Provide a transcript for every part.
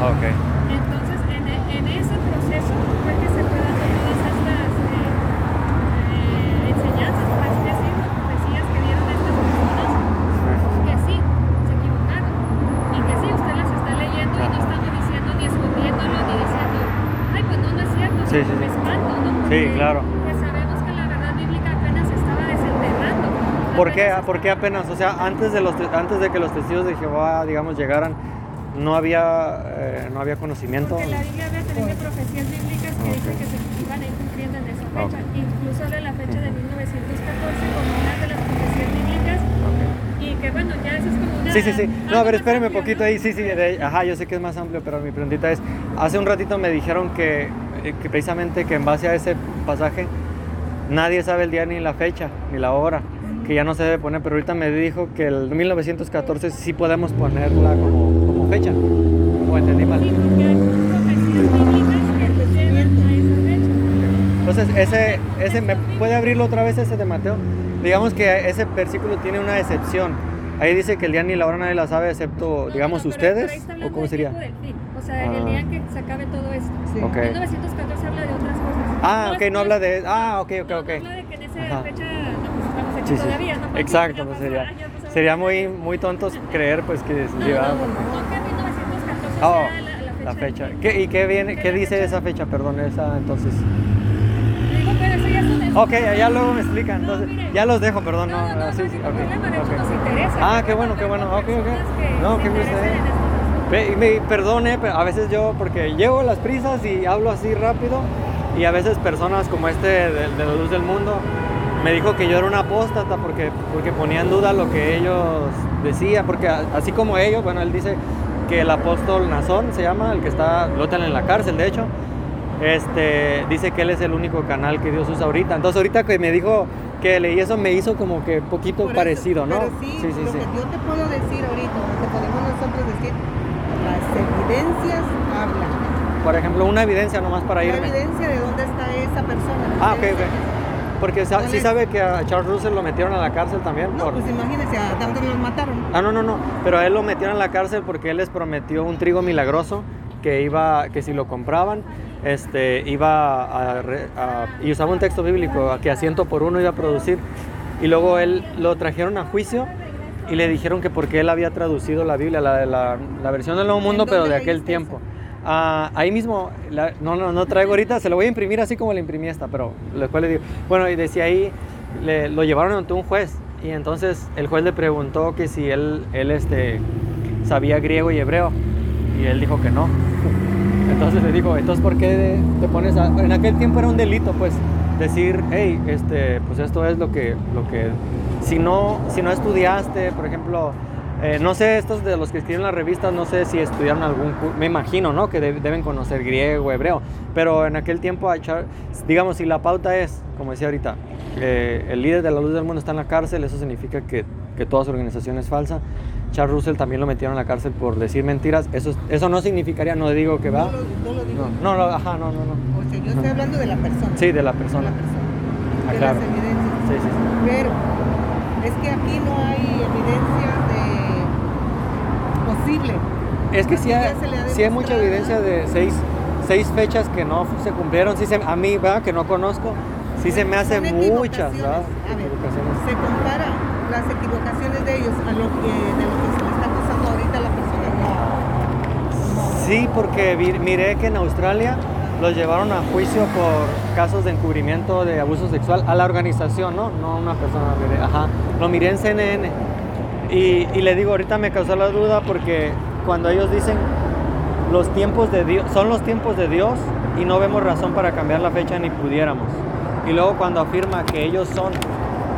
Ok. Entonces, en, e- en ese proceso fue que se fue dando todas estas eh, eh, enseñanzas, por así decirlo, profecías que dieron estas personas, que sí, se equivocaron. Y que sí, usted las está leyendo y no estamos diciendo ni escondiéndolo ni diciendo, ay, pues no, no es cierto, Sí, sí, me espanto, ¿no? Sí, claro. Pues sabemos que la verdad bíblica apenas se estaba desenterrando. ¿Por qué, ¿Por qué apenas? O sea, antes de, los, te- antes de que los testigos de Jehová, digamos, llegaran, no había, eh, no había conocimiento. Porque la Biblia habla también de profecías bíblicas que dicen que se iban a ir cumpliendo en esa fecha. Ok. Incluso de la fecha de 1914 como una de las profecías bíblicas. Ok. Y que bueno, ya eso es como una. Sí, sí, sí. No, a ver, espéreme un amplio, poquito ¿no? ahí. Sí, sí. de- ajá, yo sé que es más amplio, pero mi preguntita es, hace un ratito me dijeron que, eh, que precisamente que en base a ese pasaje nadie sabe el día ni la fecha, ni la hora, que ya no se debe poner, pero ahorita me dijo que el 1914 sí podemos ponerla como fecha. ¿O entendí mal? Sí, porque hay profecías bíblicas que te llevan a esa fecha. Entonces, ese, ese, ¿me puede abrirlo otra vez ese de Mateo? Digamos que ese versículo tiene una excepción. Ahí dice que el día ni la hora nadie la sabe, excepto, No, digamos, no, ustedes. ¿O cómo sería? del fin. O sea, Ah. el día en que se acabe todo esto. Sí. Ok. 1914 habla de otras cosas. Ah, ok, es- no habla de- ah, ok, ok, no, ok. No habla de que en esa Ajá. fecha no, pues, estamos aquí Sí, sí. todavía, ¿no? Exacto, pues sería, sería muy, muy tontos creer pues que No, llegaba. Oh, sea la, la fecha. la fecha. del ¿Qué. ¿Y qué viene? ¿Qué dice fecha- esa fecha? Perdón, esa entonces. Digo, pero eso ya Ok, ya luego me explican. No, Entonces, mire. ya los dejo, perdón. No, no, no, sí, no sí, ningún ok, problema, de hecho ok. nos interesa. Ah, qué bueno, qué bueno. Ok, ok. No, qué gusto. eh. me perdone, pero a veces yo, porque llevo las prisas y hablo así rápido, y a veces personas como este de, de la luz del mundo me dijo que yo era un apóstata porque, porque ponía en duda lo que ellos decían, porque así como ellos, bueno, él dice que el apóstol Nazón se llama, el que está, lo en la cárcel, de hecho, este, dice que él es el único canal que Dios usa ahorita. Entonces ahorita que me dijo que leí eso me hizo como que poquito eso, parecido, ¿no? Pero sí, sí, sí. lo sí. que yo te puedo decir ahorita, que podemos nosotros decir, las evidencias hablan. Por ejemplo, una evidencia nomás para irme. evidencia de dónde está esa persona. Ah, ok, ok. Porque sa- ¿Cuál sí sabe que a Charles Russell lo metieron a la cárcel también. No, por- pues imagínense, a tantos los mataron. Ah, no, no, no. Pero a él lo metieron a la cárcel porque él les prometió un trigo milagroso que iba, que si lo compraban, este, iba a, re- a- y usaba un texto bíblico que a ciento por uno iba a producir. Y luego él lo trajeron a juicio y le dijeron que porque él había traducido la Biblia, la, la, la versión del Nuevo Mundo, ¿En pero de aquel tiempo. Ah, ahí mismo, no, no, no traigo ahorita, se lo voy a imprimir así como le imprimí esta, pero después le digo. Bueno, y decía ahí, le- lo llevaron ante un juez y entonces el juez le preguntó que si él, él este, sabía griego y hebreo y él dijo que no. Entonces le dijo, entonces ¿por qué te pones a...? En aquel tiempo era un delito, pues, decir, hey, este, pues esto es lo que, lo que, si no, si no estudiaste, por ejemplo, eh, no sé, estos de los que escriben las revistas, no sé si estudiaron algún, cu- me imagino, ¿no? Que de- deben conocer griego, hebreo, pero en aquel tiempo, digamos, si la pauta es, como decía ahorita, eh, el líder de la luz del mundo está en la cárcel, eso significa que, que toda su organización es falsa. Charles Russell también lo metieron a la cárcel por decir mentiras. Eso, eso no significaría, no digo que va. No lo, no lo digo. No, no, ajá, no, no, no. O sea, yo estoy hablando de la persona. Sí, de la de persona. la persona. Ah, de claro. las evidencias. Sí, sí, sí. Pero es que aquí no hay evidencia de posible. Es que sí ha sí hay mucha evidencia de seis, seis fechas que no se cumplieron. Sí se, a mí, ¿verdad? Que no conozco, sí se me hace Son muchas. ¿verdad? A ver, se compara las equivocaciones de ellos a lo que, de lo que se le está acusando ahorita a la persona. No. Sí, porque vi- miré que en Australia los llevaron a juicio por casos de encubrimiento de abuso sexual a la organización, ¿no? No a una persona. miré, Ajá. Lo miré en CNN. Y, le digo, ahorita me causó la duda porque cuando ellos dicen los tiempos de Dios, son los tiempos de Dios y no vemos razón para cambiar la fecha ni pudiéramos. Y luego cuando afirma que ellos son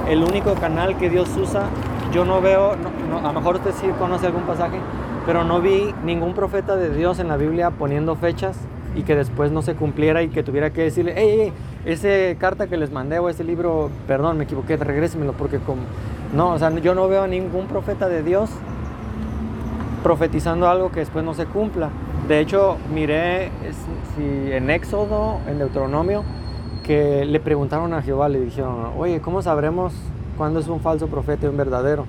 el único canal que Dios usa, yo no veo, a lo mejor usted sí conoce algún pasaje, pero no vi ningún profeta de Dios en la Biblia poniendo fechas y que después no se cumpliera y que tuviera que decirle, hey, hey, ese carta que les mandé o ese libro, perdón, me equivoqué, regrésemelo porque como... No, o sea, yo no veo a ningún profeta de Dios profetizando algo que después no se cumpla. De hecho, miré si en Éxodo, en Deuteronomio, que le preguntaron a Jehová, le dijeron, oye, ¿cómo sabremos cuándo es un falso profeta y un verdadero?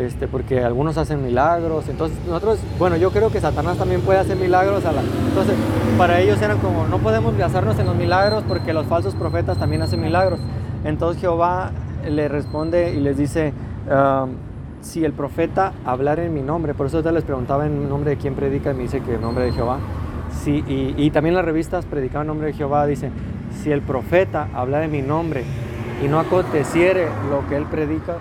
Este, porque algunos hacen milagros. Entonces, nosotros, bueno, yo creo que Satanás también puede hacer milagros. A la, entonces, para ellos eran como, no podemos basarnos en los milagros porque los falsos profetas también hacen milagros. Entonces Jehová le responde y les dice, ah, si el profeta hablara en mi nombre, por eso yo les preguntaba en nombre de quién predica y me dice que en nombre de Jehová. Sí, y, también las revistas predicaban en nombre de Jehová, dice, si el profeta hablara en mi nombre y no aconteciere lo que él predica,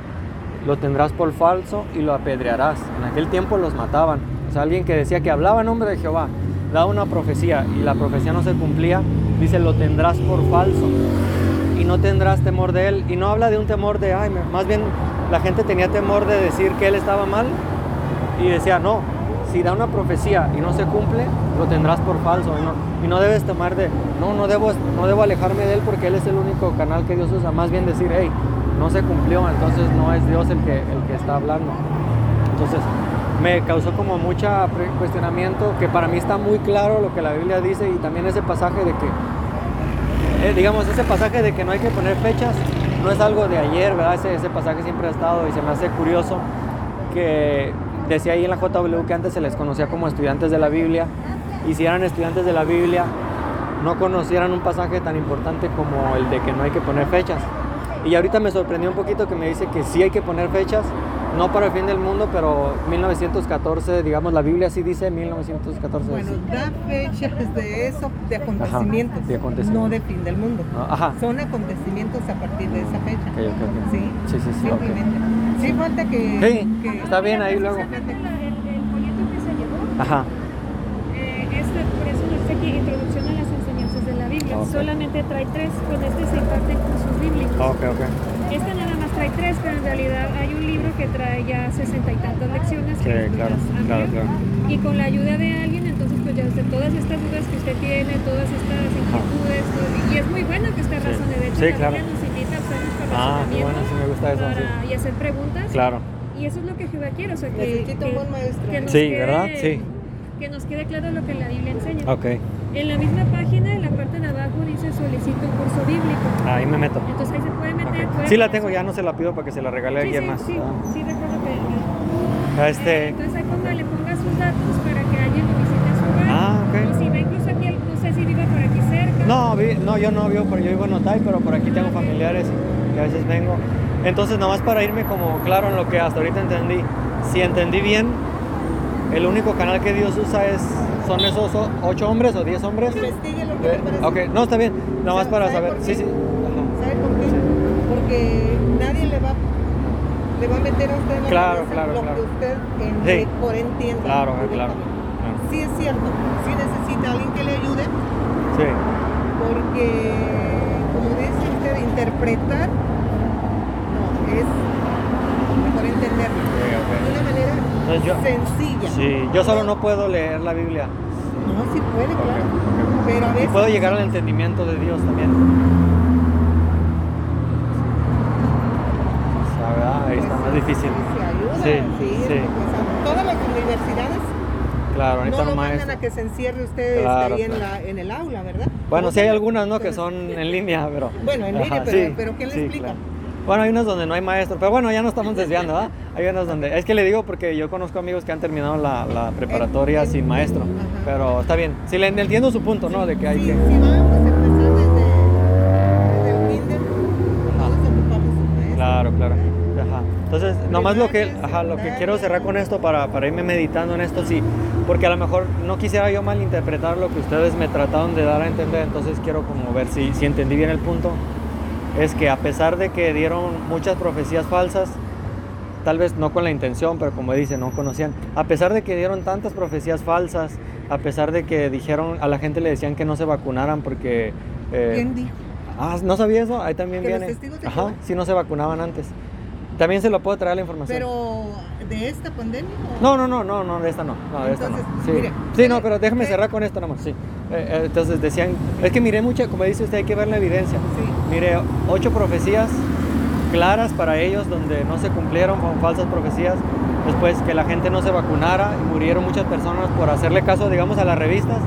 lo tendrás por falso y lo apedrearás. En aquel tiempo los mataban. O sea, alguien que decía que hablaba en nombre de Jehová, daba una profecía y la profecía no se cumplía, dice, lo tendrás por falso y no tendrás temor de él. Y no habla de un temor de, ay, más bien la gente tenía temor de decir que él estaba mal y decía, no, si da una profecía y no se cumple, lo tendrás por falso. Y no, y no debes tomar de, no, no debo, no debo alejarme de él porque él es el único canal que Dios usa. Más bien decir, hey, no se cumplió, entonces no es Dios el que, el que está hablando. Entonces me causó como mucha cuestionamiento que para mí está muy claro lo que la Biblia dice y también ese pasaje de que, eh, digamos, ese pasaje de que no hay que poner fechas, no es algo de ayer, ¿verdad? Ese, ese pasaje siempre ha estado y se me hace curioso que decía ahí en la JW que antes se les conocía como estudiantes de la Biblia y si eran estudiantes de la Biblia no conocieran un pasaje tan importante como el de que no hay que poner fechas. Y ahorita me sorprendió un poquito que me dice que sí hay que poner fechas, no para el fin del mundo, pero 1914, digamos, la Biblia sí dice 1914. Bueno, da fechas de eso, de acontecimientos, Ajá, de acontecimientos. no de fin del mundo. Ah, Ajá. Son acontecimientos a partir de esa fecha. Ok, ok, ok. Sí, Sí, sí, sí, simplemente. Sí, falta que, Sí, que- está bien ahí luego. El, el folleto que se llevó, Ajá. eh, este, por eso no está aquí, enseñanzas de la Biblia. Ok. Solamente trae tres, con este se imparten cursos bíblicos. Ok, ok. Este nada más trae tres, pero en realidad hay un libro que trae ya sesenta y tantas lecciones. Sí, que claro, claro, claro. Y con la ayuda de alguien, entonces pues ya de todas estas dudas que usted tiene, todas estas inquietudes, todo- y es muy bueno que usted Sí. razone. De hecho, Sí, la claro. Nos invita a hacer nuestro Ah, bueno, sí me gusta eso, sí. para- y hacer preguntas. Claro. Y eso es lo que Jehová quiere, o sea, que, Necesito un que- buen maestro. que nos Sí, quede- ¿verdad? Sí. Que nos quede claro lo que la Biblia enseña. Ok. En la misma página, parte de abajo, dice solicito un curso bíblico. Ahí me meto. Entonces ahí se puede meter. Ok. puede Sí la tengo, ya no se la pido para que se la regale a Sí, alguien sí, más. sí, Ah. sí, recuerdo que. Ah, Este, Entonces ahí ponga, le ponga sus datos para que alguien lo visite a su hogar. Ah, ok. O si ve incluso aquí, no sé si vive por aquí cerca. No, vi- no, yo no vivo, por, yo vivo en Otay, pero por aquí tengo familiares que a veces vengo. Entonces, nomás para irme como claro en lo que hasta ahorita entendí. Si entendí bien, el único canal que Dios usa es son esos ocho hombres o diez hombres. Investigue lo que ok, no, está bien. Nomás ¿Sabe- para sabe saber. por Sí, sí. Ajá. ¿Sabe por qué? Porque nadie le va, le va a meter a usted en la Claro, cabeza claro, lo claro. que usted en, Sí. mejor entienda. Claro, claro. Sí es cierto, sí necesita alguien que le ayude, Sí. porque como dice usted, interpretar no, es mejor entenderlo. De una manera Entonces yo- sencilla. Sí, yo solo no puedo leer la Biblia. No, sí puede, claro. Pero a veces puedo llegar al entendimiento de Dios también. O sea, ¿verdad? Ahí está pues, más difícil. Se ayuda, Sí, sí, sí. todas las universidades Claro, no lo mandan a que se encierre usted este, Claro, ahí en, la, en el aula, ¿verdad? Bueno, sí hay algunas, ¿no? Que son en línea, pero... Bueno, en línea, pero- pero ¿quién le explica? Bueno, hay unas donde no hay maestro, pero bueno, ya no estamos desviando, ¿verdad? Hay unas donde... Es que le digo porque yo conozco amigos que han terminado la, la preparatoria sin maestro, Ajá. pero está bien. Sí, le entiendo su punto, ¿no? De que hay sí, que... sí vamos a empezar desde, desde el kinder, todos ocupamos un maestro. Claro, claro. Ajá. Entonces, nomás lo que, ajá, lo que quiero cerrar con esto para, para irme meditando en esto, sí, porque a lo mejor no quisiera yo malinterpretar lo que ustedes me trataron de dar a entender, entonces quiero como ver si, si entendí bien el punto. Es que a pesar de que dieron muchas profecías falsas, tal vez no con la intención, pero como dice, no conocían, a pesar de que dieron tantas profecías falsas, a pesar de que dijeron, a la gente le decían que no se vacunaran porque... eh, ¿Quién dijo? Ah, ¿no sabía eso? Ahí también ¿Que los viene. testigos de Ajá, sí no se vacunaban antes. También se lo puedo traer la información. Pero, ¿de esta pandemia? o- No, no, no, no, no, de esta no. No, de esta no. Entonces, Sí, mire, sí no, mire, pero déjame eh, cerrar con esto nomás, sí. Eh, eh, entonces decían, es que miré mucha, como dice usted, hay que ver la evidencia. Sí. Mire, ocho profecías claras para ellos donde no se cumplieron con falsas profecías. Después que la gente no se vacunara y murieron muchas personas por hacerle caso, digamos, a las revistas.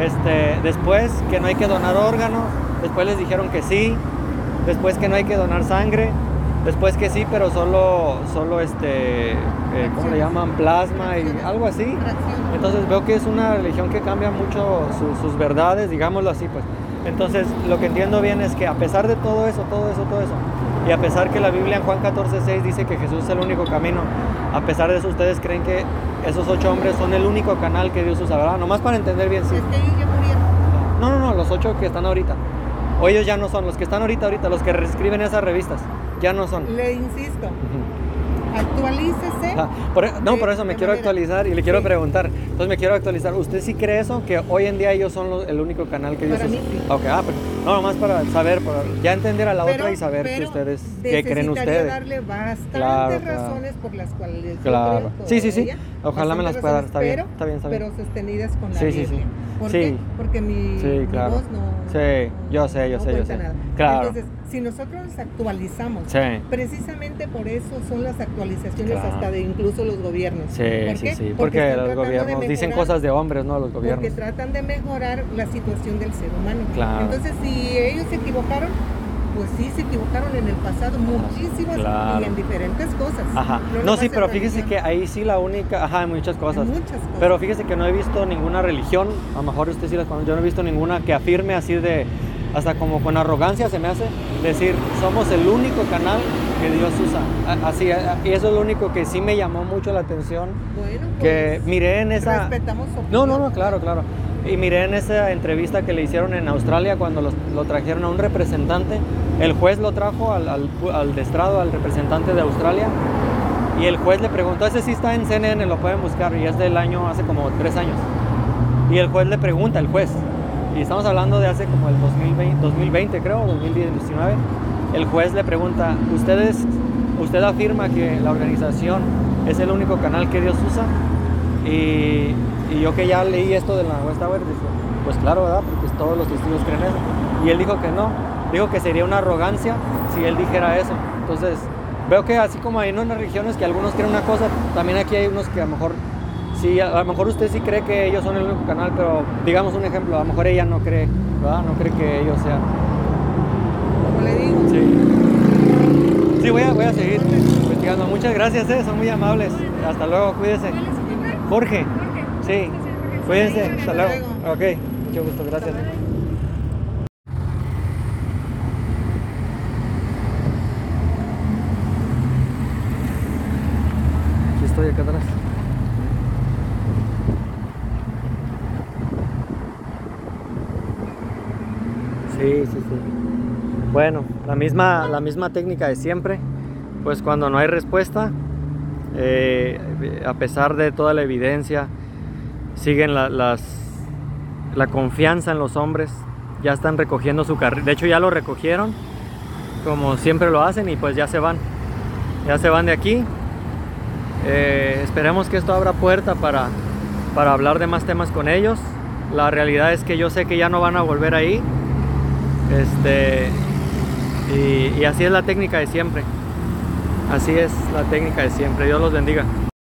Este, después que no hay que donar órganos. Después les dijeron que sí. Después que no hay que donar sangre. Después que sí, pero solo, solo este, eh, ¿cómo le llaman? Plasma y algo así. Entonces veo que es una religión que cambia mucho su- sus verdades, digámoslo así, pues. Entonces lo que entiendo bien es que a pesar de todo eso, todo eso, todo eso, y a pesar que la Biblia en Juan 14, 6 dice que Jesús es el único camino, a pesar de eso ustedes creen que esos ocho hombres son el único canal que Dios usa, ¿verdad? Nomás para entender bien, sí. Es que ellos ya murieron. No, no, no, los ocho que están ahorita. O ellos ya no son, los que están ahorita, ahorita, los que escriben esas revistas, ya no son. Le insisto, actualícese. Ah, por- no, de- por eso me quiero manera- actualizar y le quiero Sí. preguntar. Entonces me quiero actualizar. ¿Usted sí cree eso? Que hoy en día ellos son los- el único canal que ellos Para mí sí. Ok, ah, pero no, nomás para saber, para ya entender a la Pero- otra y saber que ustedes, qué creen ustedes. darle bastantes Claro, claro. razones por las cuales Claro. Sí, sí, sí. Ojalá me las pueda dar. Está bien, está bien, está bien. Pero sostenidas con la Sí, sí, Biblia. sí. ¿Por Sí. qué? Porque mi, Sí, mi claro. voz no, Sí, yo sé, yo no sé, yo sé. nada. Claro. Entonces, si nosotros nos actualizamos, Sí. precisamente por eso son las actualizaciones Claro. hasta de incluso los gobiernos. Sí, ¿Por sí, qué? sí. Porque, están los gobiernos dicen mejorar- cosas de hombres, ¿no? Los gobiernos. Porque tratan de mejorar la situación del ser humano. Claro. Entonces, si ellos se equivocaron, pues sí se equivocaron en el pasado muchísimas Claro. y en diferentes cosas. Ajá. No, sí, pero fíjese religión, que ahí sí la única, ajá, muchas en cosas. muchas cosas. Pero fíjese que no he visto ninguna religión, a lo mejor usted sí las conoce, yo no he visto ninguna que afirme así de, hasta como con arrogancia se me hace, decir, somos el único canal que Dios usa. Así, y eso es lo único que sí me llamó mucho la atención, bueno, que pues, miré en esa... respetamos No, no, no, claro, claro. Y miré en esa entrevista que le hicieron en Australia cuando lo trajeron a un representante. El juez lo trajo al, al, pu- al de estrado, al representante de Australia. Y el juez le preguntó, ese sí está en CNN, lo pueden buscar, y es del año, hace como tres años. Y el juez le pregunta, el juez, y estamos hablando de hace como el 2020, 2020 creo, 2019. El juez le pregunta, ¿ustedes, usted afirma que la organización es el único canal que Dios usa? Y, y yo que ya leí esto de la West Tower, dije, pues claro, ¿verdad? Porque todos los testigos creen eso. Y él dijo que no, dijo que sería una arrogancia si él dijera eso. Entonces, veo que así como hay en unas regiones que algunos creen una cosa, también aquí hay unos que a lo mejor, sí, a lo mejor usted sí cree que ellos son el único canal, pero digamos un ejemplo, a lo mejor ella no cree, ¿verdad? No cree que ellos sean. Como le digo, Sí. Sí, voy a, voy a seguir investigando. Muchas gracias, eh, son muy amables. Hasta luego, cuídese. Jorge. Sí. Cuídense, Hasta luego. Ok, mucho gusto, gracias. Aquí estoy acá atrás. Sí, sí, sí. Bueno, la misma, la misma técnica de siempre. Pues cuando no hay respuesta, eh, a pesar de toda la evidencia, siguen la, las, la confianza en los hombres. Ya están recogiendo su carril. De hecho, ya lo recogieron, como siempre lo hacen, y pues ya se van. Ya se van de aquí. Eh, esperemos que esto abra puerta para, para hablar de más temas con ellos. La realidad es que yo sé que ya no van a volver ahí. Este, y, y así es la técnica de siempre. Así es la técnica de siempre. Dios los bendiga.